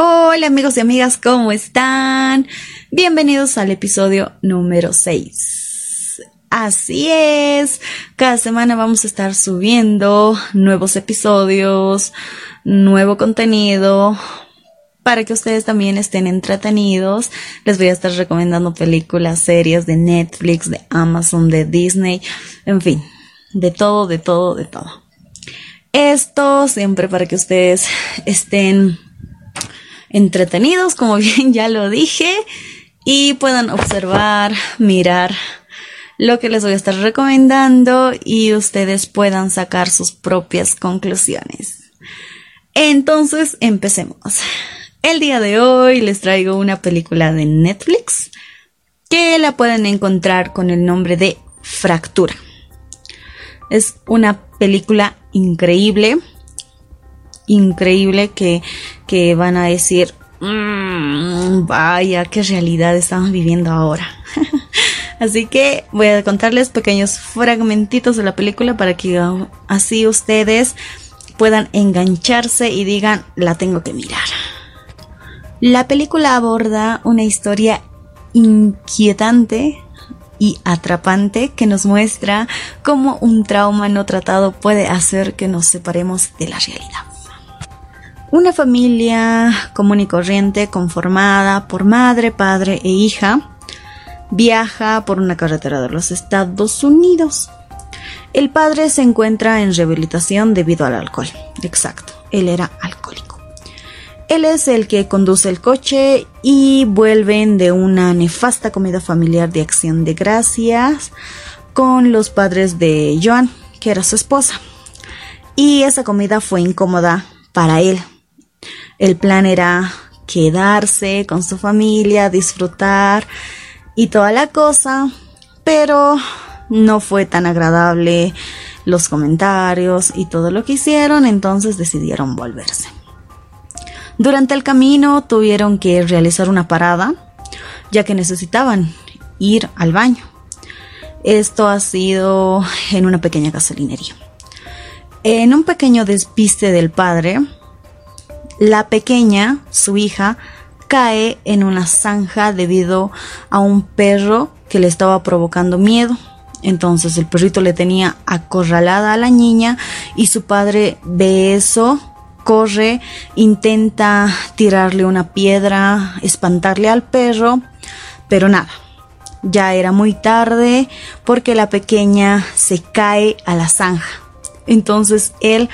Hola amigos y amigas, ¿cómo están? Bienvenidos al episodio número 6. Así es, cada semana vamos a estar subiendo nuevos episodios, nuevo contenido, para que ustedes también estén entretenidos. Les voy a estar recomendando películas, series de Netflix, de Amazon, de Disney, en fin, de todo, de todo, de todo. Esto siempre para que ustedes estén entretenidos, como bien ya lo dije, y puedan observar, mirar lo que les voy a estar recomendando y ustedes puedan sacar sus propias conclusiones. Entonces, empecemos. El día de hoy les traigo una película de Netflix que la pueden encontrar con el nombre de Fractura. Es una película increíble increíble que, que van a decir, mm, vaya, qué realidad estamos viviendo ahora. Así que voy a contarles pequeños fragmentitos de la película para que así ustedes puedan engancharse y digan, la tengo que mirar. La película aborda una historia inquietante y atrapante que nos muestra cómo un trauma no tratado puede hacer que nos separemos de la realidad. Una familia común y corriente conformada por madre, padre e hija viaja por una carretera de los Estados Unidos. El padre se encuentra en rehabilitación debido al alcohol. Exacto, él era alcohólico. Él es el que conduce el coche y vuelven de una nefasta comida familiar de acción de gracias con los padres de Joan, que era su esposa. Y esa comida fue incómoda para él, el plan era quedarse con su familia, disfrutar y toda la cosa, pero no fue tan agradable los comentarios y todo lo que hicieron, entonces decidieron volverse. Durante el camino tuvieron que realizar una parada, ya que necesitaban ir al baño. Esto ha sido en una pequeña gasolinería. En un pequeño despiste del padre, la pequeña, su hija, cae en una zanja debido a un perro que le estaba provocando miedo. Entonces el perrito le tenía acorralada a la niña y su padre ve eso, corre, intenta tirarle una piedra, espantarle al perro, pero nada. Ya era muy tarde porque la pequeña se cae a la zanja. Entonces él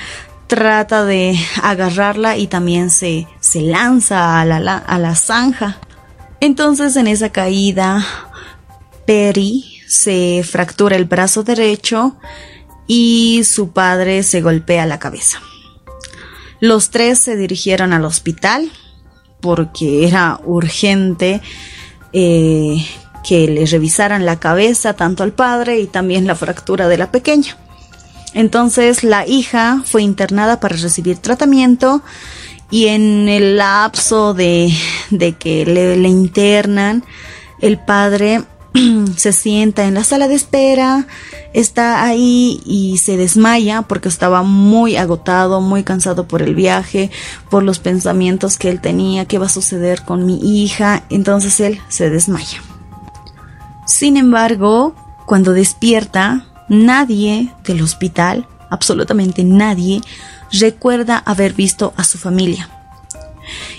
trata de agarrarla y también se, se lanza a la, a la zanja. Entonces en esa caída, Perry se fractura el brazo derecho y su padre se golpea la cabeza. Los tres se dirigieron al hospital porque era urgente eh, que le revisaran la cabeza tanto al padre y también la fractura de la pequeña. Entonces la hija fue internada para recibir tratamiento y en el lapso de, que le, le internan, el padre se sienta en la sala de espera, está ahí y se desmaya porque estaba muy agotado, muy cansado por el viaje, por los pensamientos que él tenía, qué va a suceder con mi hija, entonces él se desmaya. Sin embargo, cuando despierta, Nadie del hospital, absolutamente nadie, recuerda haber visto a su familia.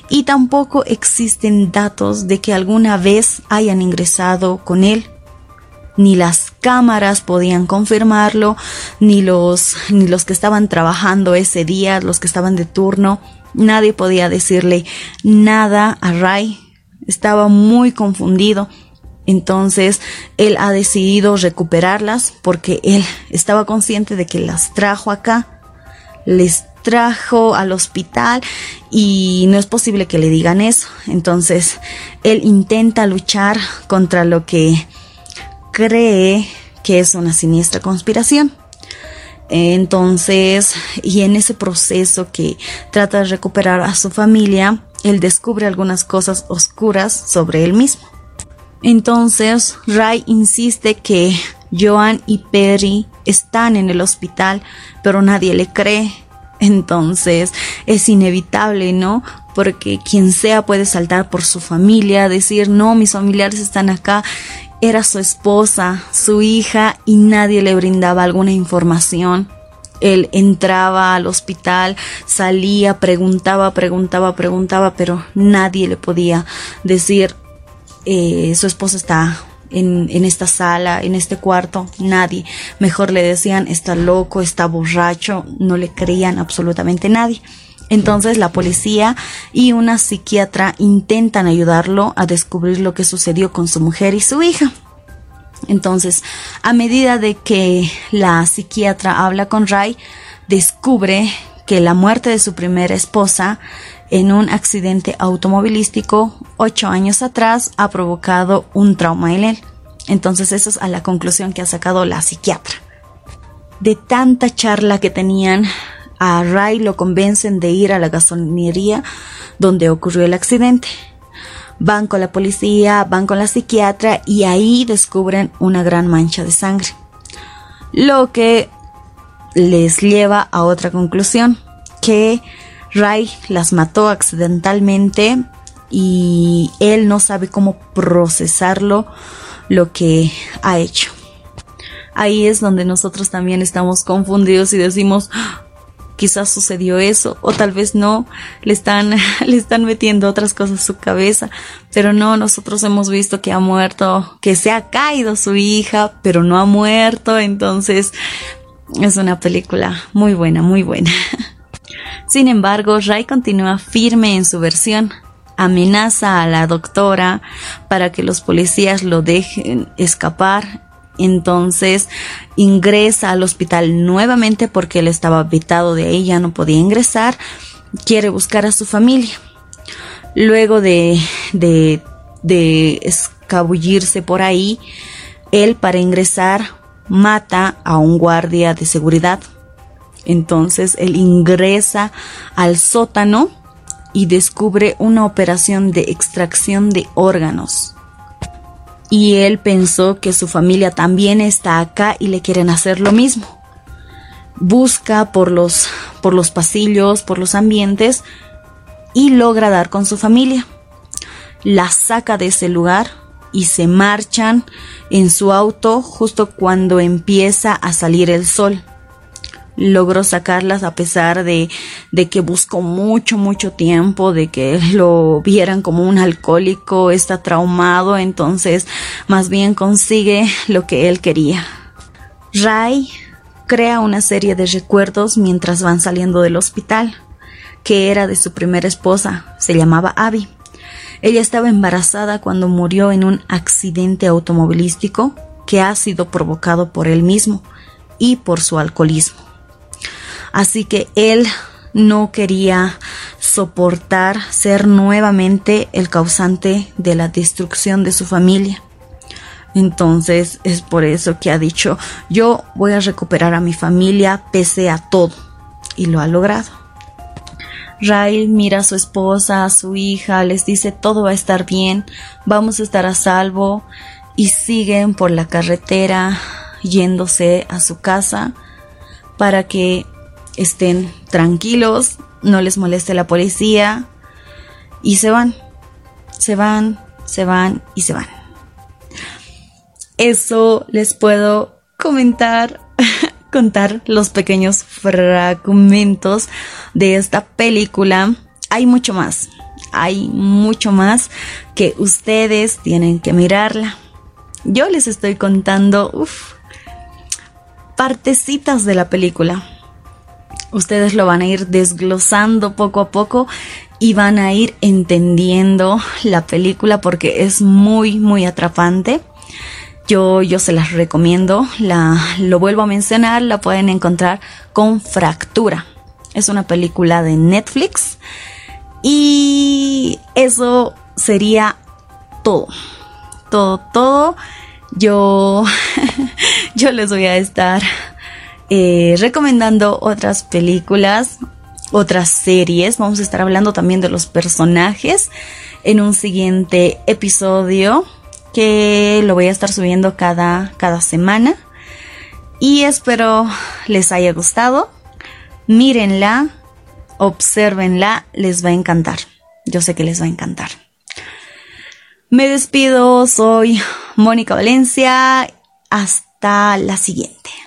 Y tampoco existen datos de que alguna vez hayan ingresado con él. Ni las cámaras podían confirmarlo, ni los, ni los que estaban trabajando ese día, los que estaban de turno. Nadie podía decirle nada a Ray. Estaba muy confundido entonces él ha decidido recuperarlas porque él estaba consciente de que las trajo acá, les trajo al hospital y no es posible que le digan eso. Entonces él intenta luchar contra lo que cree que es una siniestra conspiración. Entonces, y en ese proceso que trata de recuperar a su familia, él descubre algunas cosas oscuras sobre él mismo. Entonces, Ray insiste que Joan y Perry están en el hospital, pero nadie le cree. Entonces, es inevitable, ¿no? porque quien sea puede saltar por su familia, decir, no, mis familiares están acá. Era su esposa, su hija y nadie le brindaba alguna información. Él entraba al hospital, salía, preguntaba, preguntaba, preguntaba, pero nadie le podía decir, eh, su esposa está en, en, esta sala, en este cuarto, nadie. Mejor le decían, está loco, está borracho, no le creían absolutamente nadie. Entonces la policía y una psiquiatra intentan ayudarlo a descubrir lo que sucedió con su mujer y su hija. Entonces, a medida de que la psiquiatra habla con Ray, descubre que la muerte de su primera esposa en un accidente automovilístico ocho años atrás ha provocado un trauma en él. Entonces, eso es a la conclusión que ha sacado la psiquiatra. De tanta charla que tenían, a Ray lo convencen de ir a la gasolinería donde ocurrió el accidente. Van con la policía, van con la psiquiatra y ahí descubren una gran mancha de sangre. Lo que les lleva a otra conclusión, que Ray las mató accidentalmente y él no sabe cómo procesarlo lo que ha hecho. Ahí es donde nosotros también estamos confundidos y decimos, quizás sucedió eso o tal vez no, le están, le están metiendo otras cosas a su cabeza, pero no, nosotros hemos visto que ha muerto, que se ha caído su hija, pero no ha muerto, entonces es una película muy buena, muy buena. Sin embargo, Ray continúa firme en su versión, amenaza a la doctora para que los policías lo dejen escapar entonces ingresa al hospital nuevamente porque él estaba vetado de ahí, ya no podía ingresar. Quiere buscar a su familia. Luego de, de, de escabullirse por ahí, él para ingresar mata a un guardia de seguridad. Entonces él ingresa al sótano y descubre una operación de extracción de órganos y él pensó que su familia también está acá y le quieren hacer lo mismo. Busca por los, por los pasillos, por los ambientes y logra dar con su familia. La saca de ese lugar y se marchan en su auto justo cuando empieza a salir el sol logró sacarlas a pesar de, que buscó mucho, mucho tiempo, de que lo vieran como un alcohólico, está traumado, entonces más bien consigue lo que él quería. Ray crea una serie de recuerdos mientras van saliendo del hospital, que era de su primera esposa, se llamaba Abby. Ella estaba embarazada cuando murió en un accidente automovilístico que ha sido provocado por él mismo y por su alcoholismo. Así que él no quería soportar ser nuevamente el causante de la destrucción de su familia. Entonces es por eso que ha dicho, yo voy a recuperar a mi familia pese a todo. Y lo ha logrado. Ray mira a su esposa, a su hija, les dice todo va a estar bien, vamos a estar a salvo y siguen por la carretera yéndose a su casa para que estén tranquilos, no les moleste la policía y se van, se van, se van y se van. Eso les puedo comentar, contar los pequeños fragmentos de esta película. Hay mucho más, hay mucho más que ustedes tienen que mirarla. Yo les estoy contando, partecitas de la película ustedes lo van a ir desglosando poco a poco y van a ir entendiendo la película porque es muy muy atrapante. Yo, yo se las recomiendo, la, lo vuelvo a mencionar, la pueden encontrar con Fractura. Es una película de Netflix y eso sería todo. Todo, todo. Yo, yo les voy a estar eh, recomendando otras películas, otras series. Vamos a estar hablando también de los personajes en un siguiente episodio que lo voy a estar subiendo cada, cada semana. Y espero les haya gustado. Mírenla, observenla, les va a encantar. Yo sé que les va a encantar. Me despido, soy Mónica Valencia. Hasta la siguiente.